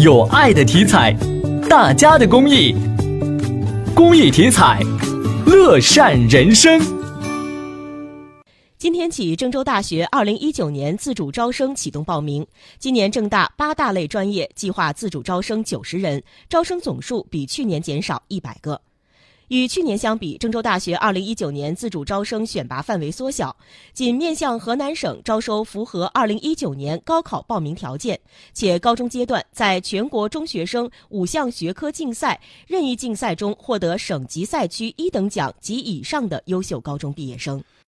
有爱的体彩，大家的公益，公益体彩，乐善人生。今天起，郑州大学二零一九年自主招生启动报名。今年郑大八大类专业计划自主招生九十人，招生总数比去年减少一百个。与去年相比，郑州大学二零一九年自主招生选拔范围缩小，仅面向河南省招收符合二零一九年高考报名条件，且高中阶段在全国中学生五项学科竞赛、任意竞赛中获得省级赛区一等奖及以上的优秀高中毕业生。